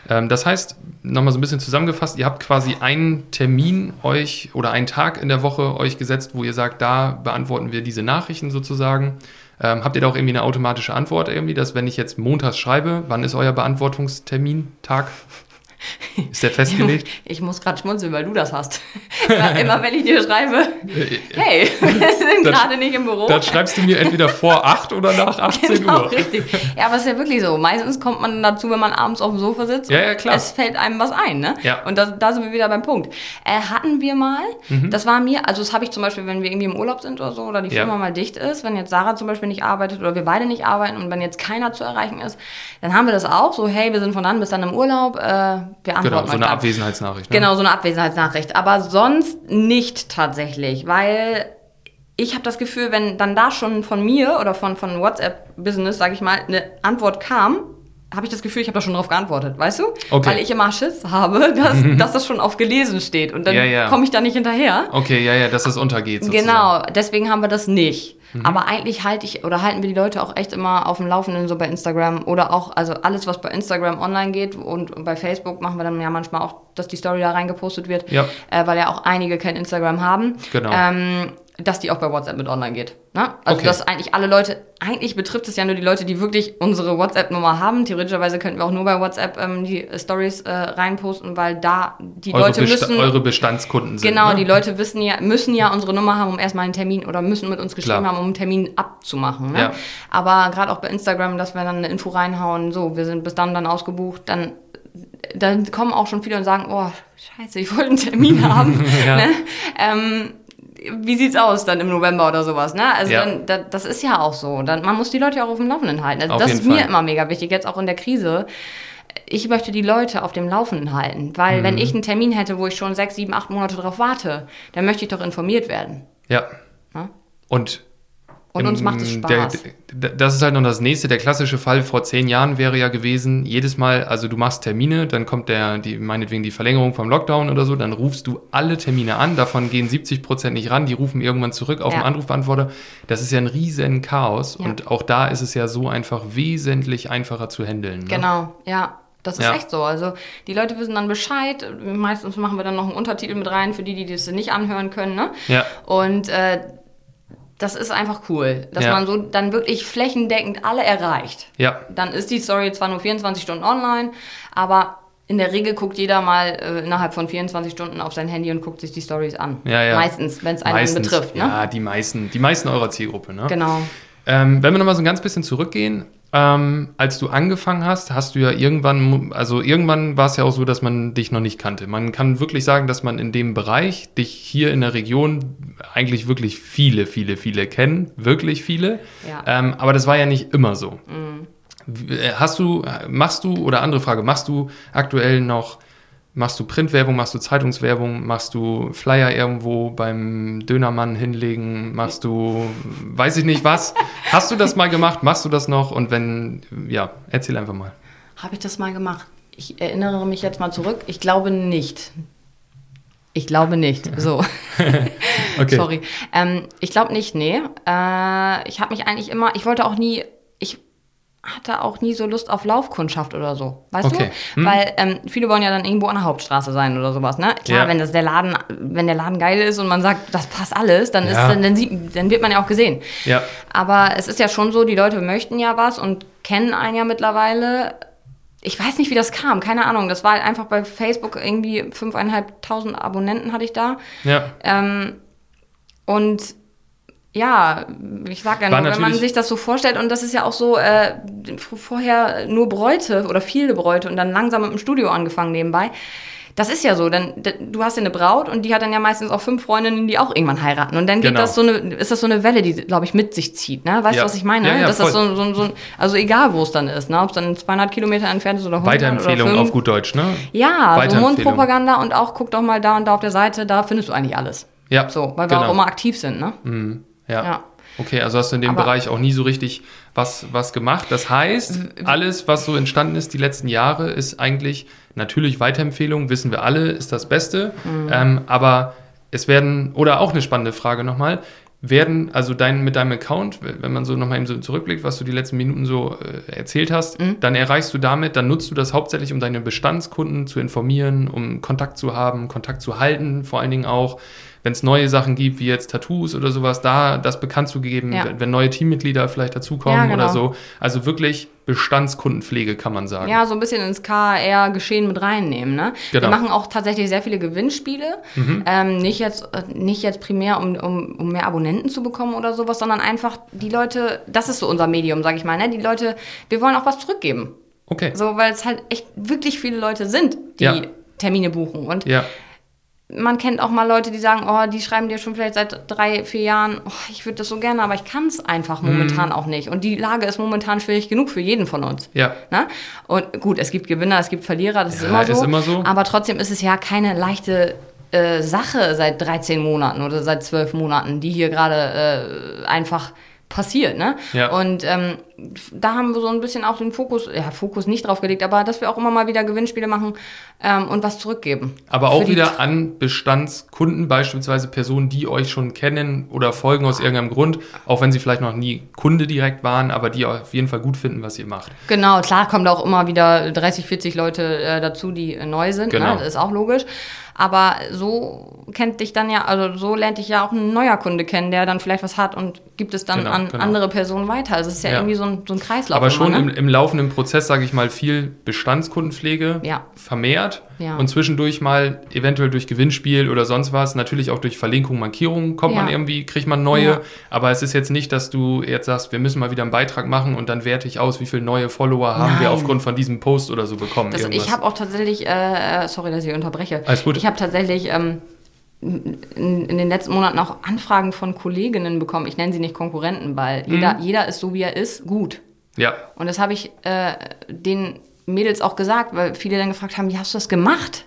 Ähm, das heißt, nochmal so ein bisschen zusammengefasst, ihr habt quasi einen Termin euch oder einen Tag in der Woche euch gesetzt, wo ihr sagt, da beantworten wir diese Nachrichten sozusagen. Ähm, habt ihr da auch irgendwie eine automatische Antwort irgendwie, dass wenn ich jetzt montags schreibe, wann ist euer Beantwortungstermin, Tag? Ist der festgelegt? <laughs> Ich muss gerade schmunzeln, weil du das hast. <laughs> Immer wenn ich dir schreibe, hey, <laughs> wir sind gerade nicht im Büro. Dann schreibst du mir entweder vor 8 oder nach 18 genau, Uhr. richtig. Ja, aber es ist ja wirklich so. Meistens kommt man dazu, wenn man abends auf dem Sofa sitzt. Ja, ja, klar. Es fällt einem was ein, ne? Ja. Und das, da sind wir wieder beim Punkt. Äh, hatten wir mal, mhm. das war mir, also das habe ich zum Beispiel, wenn wir irgendwie im Urlaub sind oder so, oder die Firma ja. mal dicht ist, wenn jetzt Sarah zum Beispiel nicht arbeitet oder wir beide nicht arbeiten und wenn jetzt keiner zu erreichen ist, dann haben wir das auch so, hey, wir sind von dann bis dann im Urlaub, äh, wir antworten Genau, so eine Abwesenheitsnachricht. Ne? Genau, so eine Abwesenheitsnachricht. Aber sonst nicht tatsächlich, weil ich habe das Gefühl, wenn dann da schon von mir oder von, von WhatsApp-Business, sage ich mal, eine Antwort kam, habe ich das Gefühl, ich habe da schon drauf geantwortet, weißt du? Okay. Weil ich immer Schiss habe, <laughs> dass, dass das schon auf gelesen steht und dann ja, ja. komme ich da nicht hinterher. Okay, ja, ja, dass es untergeht. Sozusagen. Genau, deswegen haben wir das nicht. Mhm. Aber eigentlich halte ich oder halten wir die Leute auch echt immer auf dem Laufenden, so bei Instagram oder auch, also alles, was bei Instagram online geht und bei Facebook machen wir dann ja manchmal auch, dass die Story da reingepostet wird, ja. äh, weil ja auch einige kein Instagram haben. Genau. Ähm, dass die auch bei WhatsApp mit online geht. Ne? Also okay. dass eigentlich alle Leute, eigentlich betrifft es ja nur die Leute, die wirklich unsere WhatsApp-Nummer haben. Theoretischerweise könnten wir auch nur bei WhatsApp ähm, die Stories äh, reinposten, weil da die eure Leute Besta müssen. Eure Bestandskunden sind. Genau, ne? die Leute wissen ja, müssen ja unsere Nummer haben, um erstmal einen Termin oder müssen mit uns geschrieben Klar. haben, um einen Termin abzumachen. Ne? Ja. Aber gerade auch bei Instagram, dass wir dann eine Info reinhauen, so, wir sind bis dann dann ausgebucht, dann dann kommen auch schon viele und sagen, oh, scheiße, ich wollte einen Termin <laughs> haben. <laughs> ja. ne? ähm, wie sieht's aus dann im November oder sowas, ne? Also ja. dann, da, das ist ja auch so. Dann, man muss die Leute auch auf dem Laufenden halten. Also das ist Fall. mir immer mega wichtig, jetzt auch in der Krise. Ich möchte die Leute auf dem Laufenden halten, weil mhm. wenn ich einen Termin hätte, wo ich schon sechs, sieben, acht Monate drauf warte, dann möchte ich doch informiert werden. Ja. ja? Und Und uns macht es Spaß. Der, das ist halt noch das nächste. Der klassische Fall vor zehn Jahren wäre ja gewesen, jedes Mal, also du machst Termine, dann kommt der, die, meinetwegen die Verlängerung vom Lockdown oder so, dann rufst du alle Termine an, davon gehen 70 Prozent nicht ran, die rufen irgendwann zurück auf ja. den Anrufbeantworter. Das ist ja ein riesen Chaos ja. und auch da ist es ja so einfach wesentlich einfacher zu handeln. Ne? Genau, ja. Das ist ja. echt so. Also die Leute wissen dann Bescheid. Meistens machen wir dann noch einen Untertitel mit rein für die, die das nicht anhören können. Ne? Ja. Und äh, das ist einfach cool, dass ja. man so dann wirklich flächendeckend alle erreicht. Ja. Dann ist die Story zwar nur 24 Stunden online, aber in der Regel guckt jeder mal äh, innerhalb von 24 Stunden auf sein Handy und guckt sich die Stories an. Ja, ja. Meistens, wenn es einen Meistens, betrifft. Ne? Ja, die meisten, die meisten eurer Zielgruppe. Ne? Genau. Ähm, wenn wir nochmal so ein ganz bisschen zurückgehen, ähm, als du angefangen hast, hast du ja irgendwann, also irgendwann war es ja auch so, dass man dich noch nicht kannte. Man kann wirklich sagen, dass man in dem Bereich dich hier in der Region eigentlich wirklich viele, viele, viele kennen. Wirklich viele. Ja. Ähm, aber das war ja nicht immer so. Mhm. Hast du, machst du, oder andere Frage, machst du aktuell noch Machst du Printwerbung, machst du Zeitungswerbung, machst du Flyer irgendwo beim Dönermann hinlegen, machst du, weiß ich nicht was. Hast du das mal gemacht? Machst du das noch? Und wenn, ja, erzähl einfach mal. Habe ich das mal gemacht? Ich erinnere mich jetzt mal zurück. Ich glaube nicht. Ich glaube nicht. <laughs> So. okay. <laughs> Sorry. Ähm, ich glaube nicht, nee. Äh, ich habe mich eigentlich immer, ich wollte auch nie, hatte auch nie so Lust auf Laufkundschaft oder so. Weißt okay. du? Hm. Weil ähm, viele wollen ja dann irgendwo an der Hauptstraße sein oder sowas, ne? Klar, ja. wenn das der Laden, wenn der Laden geil ist und man sagt, das passt alles, dann ist, dann, dann, sieht, dann wird man ja auch gesehen. Ja. Aber es ist ja schon so, die Leute möchten ja was und kennen einen ja mittlerweile. Ich weiß nicht, wie das kam, keine Ahnung. Das war einfach bei Facebook irgendwie fünfeinhalbtausend Abonnenten hatte ich da. Ja. Ähm, und ja, ich sag ja nur, wenn man sich das so vorstellt, und das ist ja auch so, äh, vorher nur Bräute oder viele Bräute und dann langsam mit dem Studio angefangen nebenbei. Das ist ja so, denn du hast ja eine Braut und die hat dann ja meistens auch fünf Freundinnen, die auch irgendwann heiraten. Und dann geht genau. das so eine, ist das so eine Welle, die, glaube ich, mit sich zieht. Ne? Weißt ja. du, was ich meine? Ja, ja, Dass das so, so, so, also egal, wo es dann ist, ne? ob es dann 200 Kilometer entfernt ist oder 100 Weiterempfehlung oder auf gut Deutsch, ne? Ja, so Mundpropaganda und auch guck doch mal da und da auf der Seite, da findest du eigentlich alles. Ja. So, weil wir genau. auch immer aktiv sind, ne? Mhm. Ja. ja. Okay, also hast du in dem Aber Bereich auch nie so richtig was, was gemacht. Das heißt, alles, was so entstanden ist die letzten Jahre, ist eigentlich natürlich Weiterempfehlung, wissen wir alle, ist das Beste. Mhm. Ähm, aber es werden, oder auch eine spannende Frage nochmal, werden, also dein, mit deinem Account, wenn man so nochmal eben so zurückblickt, was du die letzten Minuten so äh, erzählt hast, mhm. dann erreichst du damit, dann nutzt du das hauptsächlich, um deine Bestandskunden zu informieren, um Kontakt zu haben, Kontakt zu halten, vor allen Dingen auch wenn es neue Sachen gibt, wie jetzt Tattoos oder sowas, da das bekannt zu geben, ja. wenn neue Teammitglieder vielleicht dazukommen ja, genau. oder so. Also wirklich Bestandskundenpflege, kann man sagen. Ja, so ein bisschen ins KR-Geschehen mit reinnehmen. Ne? Genau. Wir machen auch tatsächlich sehr viele Gewinnspiele. Mhm. Ähm, nicht, jetzt, nicht jetzt primär, um, um, um mehr Abonnenten zu bekommen oder sowas, sondern einfach die Leute, das ist so unser Medium, sag ich mal. Ne? Die Leute, wir wollen auch was zurückgeben. Okay. So, weil es halt echt wirklich viele Leute sind, die ja. Termine buchen. Und ja man kennt auch mal Leute, die sagen, oh, die schreiben dir schon vielleicht seit drei, vier Jahren, oh, ich würde das so gerne, aber ich kann es einfach momentan mm. auch nicht. Und die Lage ist momentan schwierig genug für jeden von uns. Ja. Na? Und gut, es gibt Gewinner, es gibt Verlierer, das ja, ist, immer so, ist immer so. Aber trotzdem ist es ja keine leichte äh, Sache seit 13 Monaten oder seit 12 Monaten, die hier gerade äh, einfach passiert, ne? Ja. Und ähm, da haben wir so ein bisschen auch den Fokus, ja, Fokus nicht drauf gelegt, aber dass wir auch immer mal wieder Gewinnspiele machen ähm, und was zurückgeben. Aber auch wieder an Bestandskunden, beispielsweise Personen, die euch schon kennen oder folgen aus irgendeinem Grund, auch wenn sie vielleicht noch nie Kunde direkt waren, aber die auf jeden Fall gut finden, was ihr macht. Genau, klar kommen da auch immer wieder 30, 40 Leute äh, dazu, die äh, neu sind, ne? genau. ne? das ist auch logisch. Aber so kennt dich dann ja, also so lernt dich ja auch ein neuer Kunde kennen, der dann vielleicht was hat und gibt es dann genau, an genau. andere Personen weiter. Also es ist ja, ja. irgendwie so ein, so ein Kreislauf. Aber schon immer, ne? im, im, laufenden Prozess, sage ich mal, viel Bestandskundenpflege ja. vermehrt ja. und zwischendurch mal eventuell durch Gewinnspiel oder sonst was, natürlich auch durch Verlinkung, Markierung kommt man irgendwie, kriegt man neue. Aber es ist jetzt nicht, dass du jetzt sagst, wir müssen mal wieder einen Beitrag machen und dann werte ich aus, wie viele neue Follower haben Nein. wir aufgrund von diesem Post oder so bekommen. Das, ich habe auch tatsächlich, äh, äh, sorry, dass ich unterbreche. Alles gut. Ich habe tatsächlich ähm, in, in, den letzten Monaten auch Anfragen von Kolleginnen bekommen. Ich nenne sie nicht Konkurrenten, weil mhm. jeder, jeder ist so, wie er ist, gut. Ja. Und das habe ich äh, den Mädels auch gesagt, weil viele dann gefragt haben, wie hast du das gemacht?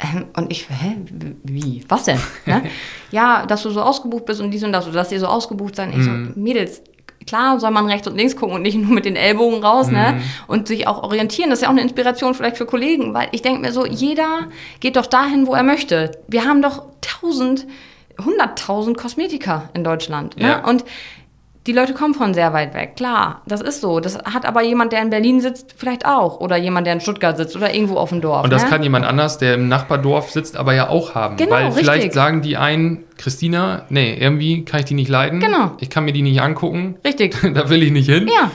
Ähm, und ich, hä, wie? Was denn? <laughs> ne? Ja, dass du so ausgebucht bist und dies und das, oder dass ihr so ausgebucht seid. Ich Mhm. so, Mädels, klar soll man rechts und links gucken und nicht nur mit den Ellbogen raus, ne? Mhm. Und sich auch orientieren. Das ist ja auch eine Inspiration vielleicht für Kollegen, weil ich denke mir so, jeder geht doch dahin, wo er möchte. Wir haben doch tausend, hunderttausend Kosmetiker in Deutschland. Ne? Ja. Und die Leute kommen von sehr weit weg, klar, das ist so. Das hat aber jemand, der in Berlin sitzt, vielleicht auch. Oder jemand, der in Stuttgart sitzt oder irgendwo auf dem Dorf. Und das ne? kann jemand anders, der im Nachbardorf sitzt, aber ja auch haben. Genau, Weil vielleicht richtig. sagen die einen, Christina, nee, irgendwie kann ich die nicht leiden. Genau. Ich kann mir die nicht angucken. Richtig. <laughs> da will ich nicht hin. Ja,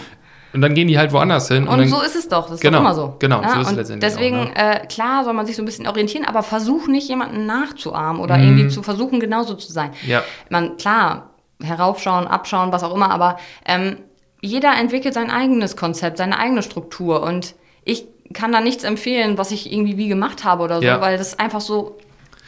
Und dann gehen die halt woanders hin. und dann, so ist es doch. Das ist Genau, doch immer so. genau, Ja, so ist es und letztendlich Deswegen, auch, ne? äh, klar, soll man sich so ein bisschen orientieren, aber versuch nicht, jemanden nachzuahmen oder Mhm. irgendwie zu versuchen, genauso zu sein. Ja. Man, klar, heraufschauen, abschauen, was auch immer, aber ähm, jeder entwickelt sein eigenes Konzept, seine eigene Struktur und ich kann da nichts empfehlen, was ich irgendwie wie gemacht habe oder so, Ja. weil das einfach so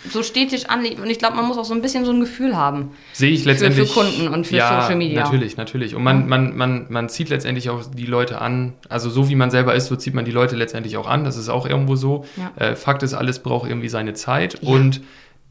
so stetig anliegt und ich glaube, man muss auch so ein bisschen so ein Gefühl haben. Sehe ich letztendlich. für Kunden und für ja, Social Media. Natürlich, natürlich. Und man, man, man, man zieht letztendlich auch die Leute an. Also so wie man selber ist, so zieht man die Leute letztendlich auch an. Das ist auch irgendwo so. Ja. Äh, Fakt ist, alles braucht irgendwie seine Zeit. Und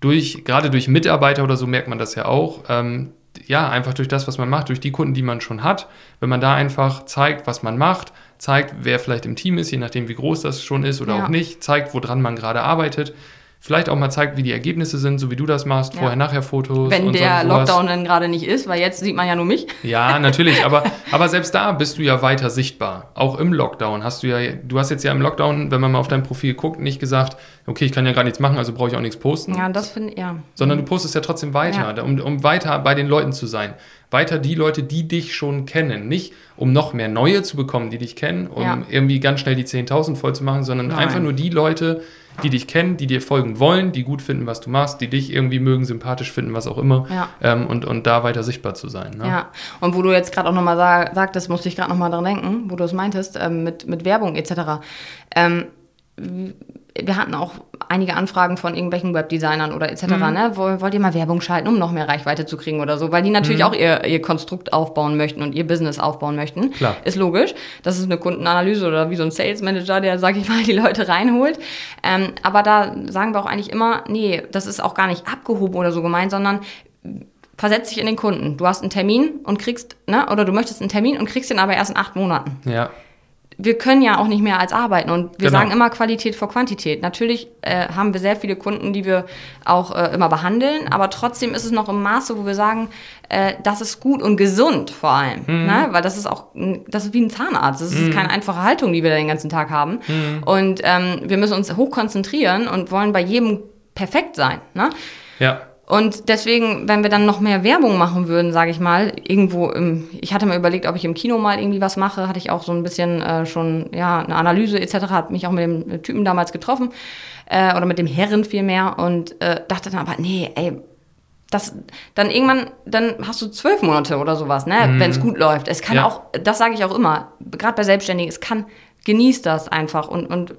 durch, gerade durch Mitarbeiter oder so merkt man das ja auch. Ähm, ja, einfach durch das, was man macht, durch die Kunden, die man schon hat. Wenn man da einfach zeigt, was man macht, zeigt, wer vielleicht im Team ist, je nachdem, wie groß das schon ist oder Ja. auch nicht, zeigt, woran man gerade arbeitet. Vielleicht auch mal zeigt, wie die Ergebnisse sind, so wie du das machst, Ja. Vorher-Nachher-Fotos. Wenn und der. Lockdown dann gerade nicht ist, weil jetzt sieht man ja nur mich. Ja, natürlich, aber, <laughs> aber selbst da bist du ja weiter sichtbar. Auch im Lockdown hast du ja, du hast jetzt ja im Lockdown, wenn man mal auf dein Profil guckt, nicht gesagt, okay, ich kann ja gar nichts machen, also brauche ich auch nichts posten. Ja, das finde ich, ja. Sondern du postest ja trotzdem weiter, um, um weiter bei den Leuten zu sein. Weiter die Leute, die dich schon kennen. Nicht, um noch mehr neue zu bekommen, die dich kennen, um Ja. irgendwie ganz schnell die 10.000 voll zu machen, sondern Nein. einfach nur die Leute, die dich kennen, die dir folgen wollen, die gut finden, was du machst, die dich irgendwie mögen, sympathisch finden, was auch immer. Ja. Ähm, und, und da weiter sichtbar zu sein. Ne? Ja, und wo du jetzt gerade auch nochmal sag, sagtest, musste ich gerade nochmal dran denken, wo du es meintest, ähm, mit, mit Werbung etc. Ähm, wir hatten auch einige Anfragen von irgendwelchen Webdesignern oder etc. Mhm. Ne? Woll- Wollt ihr mal Werbung schalten, um noch mehr Reichweite zu kriegen oder so? Weil die Mhm. natürlich auch ihr, ihr Konstrukt aufbauen möchten und ihr Business aufbauen möchten. Klar. Ist logisch. Das ist eine Kundenanalyse oder wie so ein Sales Manager, der, sag ich mal, <laughs> die Leute reinholt. Ähm, aber da sagen wir auch eigentlich immer, nee, das ist auch gar nicht abgehoben oder so gemeint, sondern versetz dich in den Kunden. Du hast einen Termin und kriegst, ne, oder du möchtest einen Termin und kriegst den aber erst in acht Monaten. Ja. Wir können ja auch nicht mehr als arbeiten und wir Genau. sagen immer Qualität vor Quantität. Natürlich äh, haben wir sehr viele Kunden, die wir auch äh, immer behandeln, aber trotzdem ist es noch im Maße, wo wir sagen, äh, das ist gut und gesund vor allem, Mhm. ne? weil das ist auch, das ist wie ein Zahnarzt. Das ist keine einfache Haltung, die wir da den ganzen Tag haben. Mhm. Und ähm, wir müssen uns hoch konzentrieren und wollen bei jedem perfekt sein. Ne? Ja. Und deswegen, wenn wir dann noch mehr Werbung machen würden, sage ich mal, irgendwo im, ich hatte mir überlegt, ob ich im Kino mal irgendwie was mache, hatte ich auch so ein bisschen äh, schon, ja, eine Analyse etc., hat mich auch mit dem Typen damals getroffen, äh, oder mit dem Herren vielmehr und äh, dachte dann aber, nee, ey, das, dann irgendwann, dann hast du zwölf Monate oder sowas, ne, wenn es gut läuft. Es kann Ja. auch, das sage ich auch immer, gerade bei Selbstständigen, es kann, genießt das einfach und, und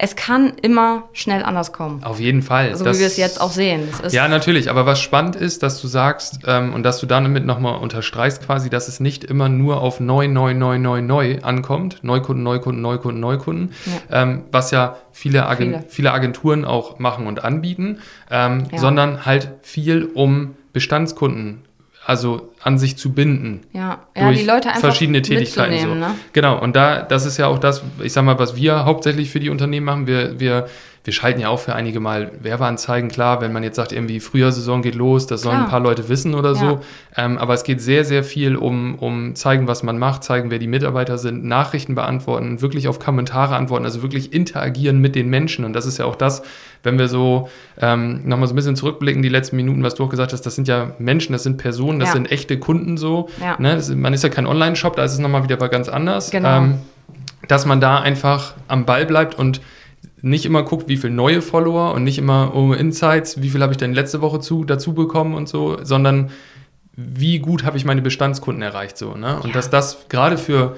es kann immer schnell anders kommen. Auf jeden Fall. So Das- wie wir es jetzt auch sehen. Ja, natürlich. Aber was spannend ist, dass du sagst ähm, und dass du damit nochmal unterstreichst quasi, dass es nicht immer nur auf neu, neu, neu, neu, neu ankommt. Neukunden, Neukunden, Neukunden, Neukunden. Ähm, was ja viele, Agen Viele. viele. Agenturen auch machen und anbieten. Ähm, Ja. Sondern halt viel um Bestandskunden also an sich zu binden. Ja, ja durch die Leute einfach verschiedene Tätigkeiten. So. ne? Genau, und da, das ist ja auch das, ich sag mal, was wir hauptsächlich für die Unternehmen machen. Wir, wir, wir schalten ja auch für einige Mal Werbeanzeigen, klar, wenn man jetzt sagt, irgendwie Frühjahrsaison geht los, das sollen Klar. ein paar Leute wissen oder Ja. so. Ähm, aber es geht sehr, sehr viel um, um zeigen, was man macht, zeigen, wer die Mitarbeiter sind, Nachrichten beantworten, wirklich auf Kommentare antworten, also wirklich interagieren mit den Menschen. Und das ist ja auch das, wenn wir so ähm, nochmal so ein bisschen zurückblicken, die letzten Minuten, was du auch gesagt hast, das sind ja Menschen, das sind Personen, das Ja. sind echte Kunden so. Ja. Ne? Das man ist ja kein Online-Shop, da ist es nochmal wieder ganz anders. Genau. Ähm, dass man da einfach am Ball bleibt und nicht immer guckt, wie viele neue Follower und nicht immer um Insights, wie viel habe ich denn letzte Woche zu, dazu bekommen und so, sondern wie gut habe ich meine Bestandskunden erreicht so. Ne? Und Ja. dass das gerade für,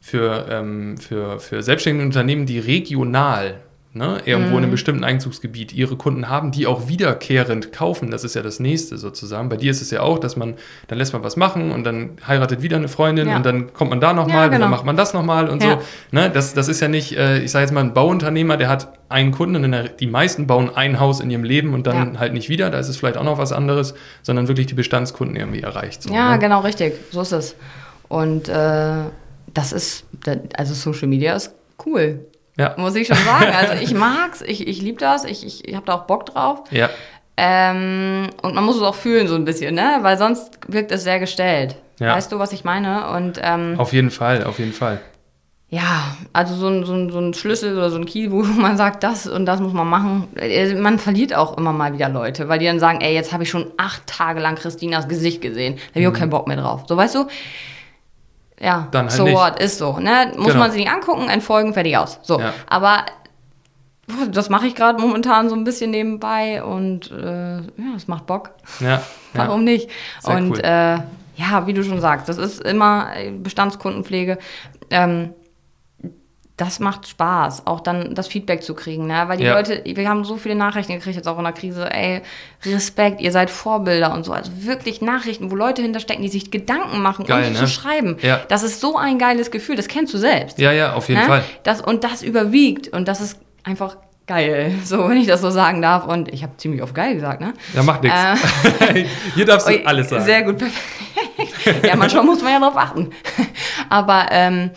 für, ähm, für, für selbstständige Unternehmen, die regional ne, irgendwo in einem bestimmten Einzugsgebiet ihre Kunden haben, die auch wiederkehrend kaufen. Das ist ja das nächste sozusagen. Bei dir ist es ja auch, dass man, dann lässt man was machen und dann heiratet wieder eine Freundin Ja. und dann kommt man da nochmal Ja, und genau. dann macht man das nochmal und Ja. so. Ne, das, das ist ja nicht, äh, ich sage jetzt mal, ein Bauunternehmer, der hat einen Kunden und der, die meisten bauen ein Haus in ihrem Leben und dann halt nicht wieder. Da ist es vielleicht auch noch was anderes, sondern wirklich die Bestandskunden irgendwie erreicht. So, Ja, ne? genau, richtig. So ist es. Und äh, das ist, also Social Media ist cool. Ja. Muss ich schon sagen. Also <laughs> ich mag's, ich, ich liebe das, ich, ich, ich habe da auch Bock drauf. Ja, Ähm, und man muss es auch fühlen so ein bisschen, ne? Weil sonst wirkt es sehr gestellt. Ja. Weißt du, was ich meine? Und ähm, auf jeden Fall, auf jeden Fall. ja, also so ein, so, ein, so ein Schlüssel oder so ein Key, wo <laughs> man sagt, das und das muss man machen. Äh, Man verliert auch immer mal wieder Leute, weil die dann sagen, ey, jetzt habe ich schon acht Tage lang Christinas Gesicht gesehen. Da habe ich auch keinen Bock mehr drauf. So, weißt du? Ja. Dann halt so nicht. what, ist so. Ne? Muss Genau. man sich nicht angucken, entfolgen, fertig aus. So, Ja. aber das mache ich gerade momentan so ein bisschen nebenbei und äh, ja, es macht Bock. Ja, <laughs> ja. Warum nicht? Sehr und cool. äh, ja, wie du schon sagst, das ist immer Bestandskundenpflege. Ähm, das macht Spaß, auch dann das Feedback zu kriegen, ne? Weil die Ja. Leute, wir haben so viele Nachrichten gekriegt jetzt auch in der Krise, ey, Respekt, ihr seid Vorbilder und so. Also wirklich Nachrichten, wo Leute hinterstecken, die sich Gedanken machen, Geil, um ne? zu schreiben. Ja. Das ist so ein geiles Gefühl, das kennst du selbst. Ja, ja, auf jeden ne? Fall. Das, und das überwiegt und das ist einfach geil, <laughs> so wenn ich das so sagen darf. Und ich habe ziemlich oft geil gesagt, ne? Ja, macht nichts. Äh, <laughs> Hier darfst du alles sagen. Sehr gut, perfekt. <laughs> ja, manchmal muss man ja drauf achten. Aber ähm,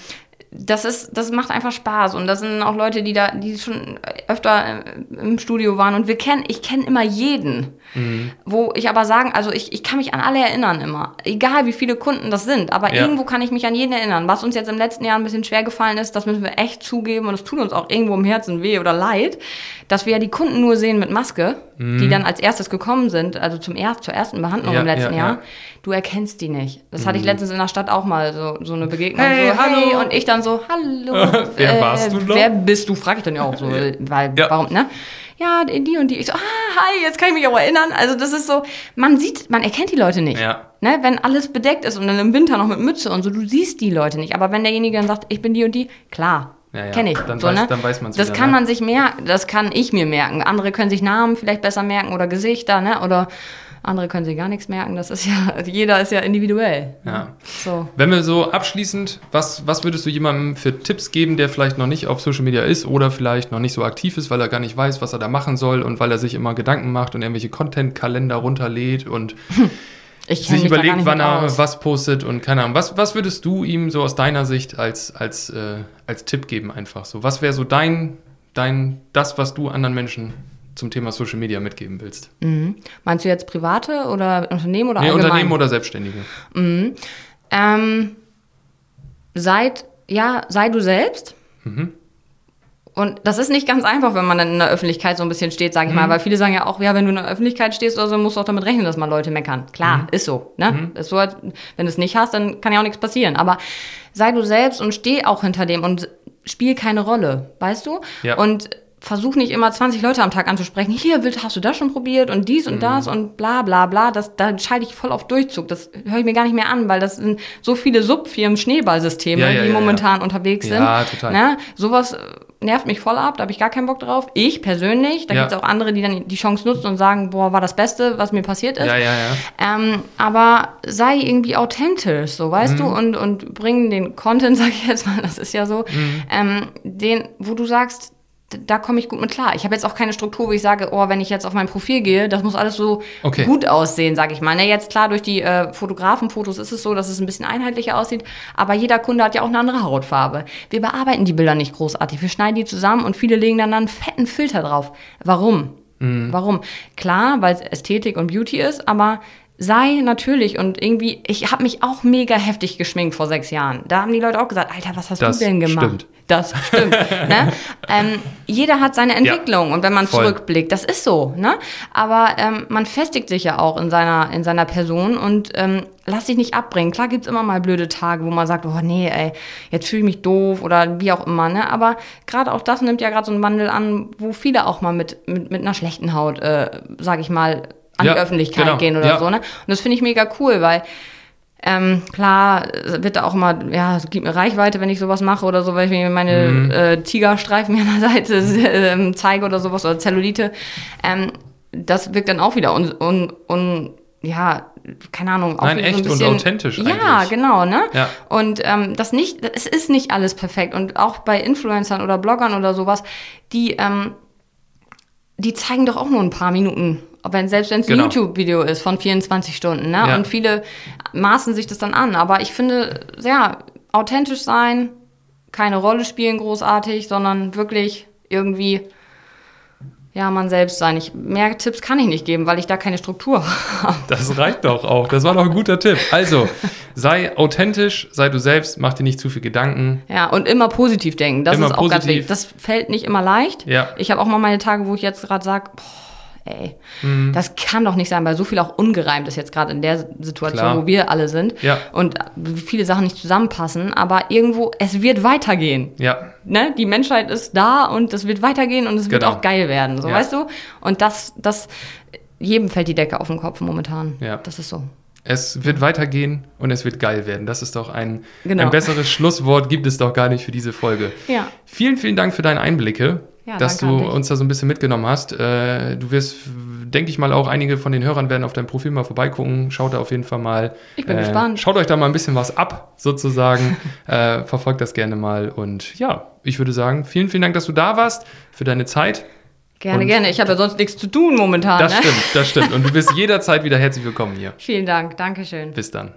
das ist, das macht einfach Spaß und das sind auch Leute, die da, die schon öfter äh, im Studio waren und wir kennen, ich kenne immer jeden, Mhm. wo ich aber sagen, also ich, ich kann mich an alle erinnern immer, egal wie viele Kunden das sind, aber Ja. irgendwo kann ich mich an jeden erinnern. Was uns jetzt im letzten Jahr ein bisschen schwer gefallen ist, das müssen wir echt zugeben und es tut uns auch irgendwo im Herzen weh oder leid, dass wir ja die Kunden nur sehen mit Maske, die dann als erstes gekommen sind, also zum erst, zur ersten Behandlung Mhm. Ja, im letzten ja, Jahr. ja. Du erkennst die nicht. Das hatte ich letztens in der Stadt auch mal so, so eine Begegnung. Hey, so, hallo. Und ich dann so, hallo. <laughs> Wer warst du noch? Wer bist du? Frag ich dann ja auch so, weil, Ja. warum, ne? Ja, die und die. Ich so, ah, hi, jetzt kann ich mich auch erinnern. Also das ist so, man sieht, man erkennt die Leute nicht. Ja. Ne? Wenn alles bedeckt ist und dann im Winter noch mit Mütze und so, du siehst die Leute nicht. Aber wenn derjenige dann sagt, ich bin die und die, klar, Ja, ja. kenne ich. Dann so, weiß- ne? dann weiß man's Das wieder, kann ne? man sich merken, das kann ich mir merken. Andere können sich Namen vielleicht besser merken oder Gesichter, ne? Oder andere können sich gar nichts merken. Das ist ja, jeder ist ja individuell. Ja. So. Wenn wir so abschließend, was, was würdest du jemandem für Tipps geben, der vielleicht noch nicht auf Social Media ist oder vielleicht noch nicht so aktiv ist, weil er gar nicht weiß, was er da machen soll und weil er sich immer Gedanken macht und irgendwelche Content-Kalender runterlädt und <laughs> sich überlegt, wann er aus. was postet und keine Ahnung. Was, was würdest du ihm so aus deiner Sicht als, als, äh, als Tipp geben einfach so? Was wäre so dein, dein, das, was du anderen Menschen zum Thema Social Media mitgeben willst? Mhm. Meinst du jetzt private oder Unternehmen oder Nee, allgemein? Unternehmen oder Selbstständige? Ähm, seid, ja, sei du selbst. Mhm. Und das ist nicht ganz einfach, wenn man dann in der Öffentlichkeit so ein bisschen steht, sage ich Mhm. mal, weil viele sagen ja auch, ja, wenn du in der Öffentlichkeit stehst oder so, musst du auch damit rechnen, dass mal Leute meckern. Klar, Mhm. ist so, ne? Ist so, wenn du es nicht hast, dann kann ja auch nichts passieren. Aber sei du selbst und steh auch hinter dem und spiel keine Rolle, weißt du? Ja. Und versuch nicht immer 20 Leute am Tag anzusprechen. Hier, Wild, hast du das schon probiert und dies Mhm. und das und bla bla bla. Das, da schalte ich voll auf Durchzug. Das höre ich mir gar nicht mehr an, weil das sind so viele Subfirmen, Schneeballsysteme, Ja, ja, die ja, momentan unterwegs sind. Ja, total. Ne? Sowas äh, nervt mich voll ab, da habe ich gar keinen Bock drauf. Ich persönlich, da Ja. gibt's auch andere, die dann die Chance nutzen und sagen, boah, war das Beste, was mir passiert ist. Ja, ja, ja. Ähm, aber sei irgendwie authentisch, so weißt du, und, und bring den Content, <laughs> sag ich jetzt mal, das ist ja so, ähm, den, wo du sagst, da komme ich gut mit klar. Ich habe jetzt auch keine Struktur, wo ich sage, oh, wenn ich jetzt auf mein Profil gehe, das muss alles so Okay. gut aussehen, sag ich mal. Ne, jetzt klar, durch die äh, Fotografenfotos ist es so, dass es ein bisschen einheitlicher aussieht, aber jeder Kunde hat ja auch eine andere Hautfarbe. Wir bearbeiten die Bilder nicht großartig. Wir schneiden die zusammen und viele legen dann einen fetten Filter drauf. Warum? Warum? Klar, weil es Ästhetik und Beauty ist, aber sei natürlich und irgendwie, ich habe mich auch mega heftig geschminkt vor sechs Jahren. Da haben die Leute auch gesagt, Alter, was hast Das du denn gemacht? stimmt. Das stimmt. <laughs> ne? ähm, jeder hat seine Entwicklung und wenn man voll. zurückblickt, das ist so. Ne? Aber ähm, man festigt sich ja auch in seiner, in seiner Person und ähm, lass dich nicht abbringen. Klar gibt's immer mal blöde Tage, wo man sagt, oh nee, ey, jetzt fühle ich mich doof oder wie auch immer. Ne? Aber gerade auch das nimmt ja gerade so einen Wandel an, wo viele auch mal mit, mit, mit einer schlechten Haut, äh, sag ich mal, an Ja, die Öffentlichkeit genau, gehen oder ja. so. Ne? Und das finde ich mega cool, weil Ähm, klar wird da auch immer, ja, es gibt mir Reichweite, wenn ich sowas mache oder so, weil ich mir meine Mhm. äh, Tigerstreifen <laughs> an der Seite ähm, zeige oder sowas oder Zellulite. Ähm, das wirkt dann auch wieder un, un, un ja, keine Ahnung. Auch Nein, echt und authentisch Ja, eigentlich. genau, ne? Ja. Und ähm, das nicht, es ist nicht alles perfekt. Und auch bei Influencern oder Bloggern oder sowas, die, ähm, die zeigen doch auch nur ein paar Minuten. Wenn, selbst wenn es ein Genau. YouTube-Video ist von 24 Stunden, ne? Ja. Und viele maßen sich das dann an. Aber ich finde, ja, authentisch sein, keine Rolle spielen großartig, sondern wirklich irgendwie, ja, man selbst sein. Ich, mehr Tipps kann ich nicht geben, weil ich da keine Struktur <laughs> habe. Das reicht doch auch. Das war doch ein guter Tipp. Also, sei authentisch, sei du selbst, mach dir nicht zu viel Gedanken. Ja, und immer positiv denken. Das Immer ist auch ganz positiv. wichtig. Das fällt nicht immer leicht. Ja. Ich habe auch mal meine Tage, wo ich jetzt gerade sage, ey, Mhm. das kann doch nicht sein, weil so viel auch ungereimt ist jetzt gerade in der Situation, Klar. wo wir alle sind. Ja. Und viele Sachen nicht zusammenpassen. Aber irgendwo, es wird weitergehen. Ja, Ne? Die Menschheit ist da und es wird weitergehen und es wird Genau. auch geil werden. So, Ja. weißt du? Und das, das, jedem fällt die Decke auf den Kopf momentan. Ja. Das ist so. es wird weitergehen und es wird geil werden. Das ist doch ein, Genau. ein besseres Schlusswort, gibt es doch gar nicht für diese Folge. Ja. Vielen, vielen Dank für deine Einblicke, Ja, dass du uns da so ein bisschen mitgenommen hast. Äh, du wirst, denke ich mal, auch einige von den Hörern werden auf deinem Profil mal vorbeigucken. Schaut da auf jeden Fall mal. Ich bin äh, gespannt. Schaut euch da mal ein bisschen was ab, sozusagen. <laughs> äh, verfolgt das gerne mal. Und ja, ich würde sagen, vielen, vielen Dank, dass du da warst, für deine Zeit. Gerne, Und- gerne. Ich habe ja sonst nichts zu tun momentan. Das ne? stimmt, das stimmt. Und du bist <laughs> jederzeit wieder herzlich willkommen hier. Vielen Dank. Dankeschön. Bis dann.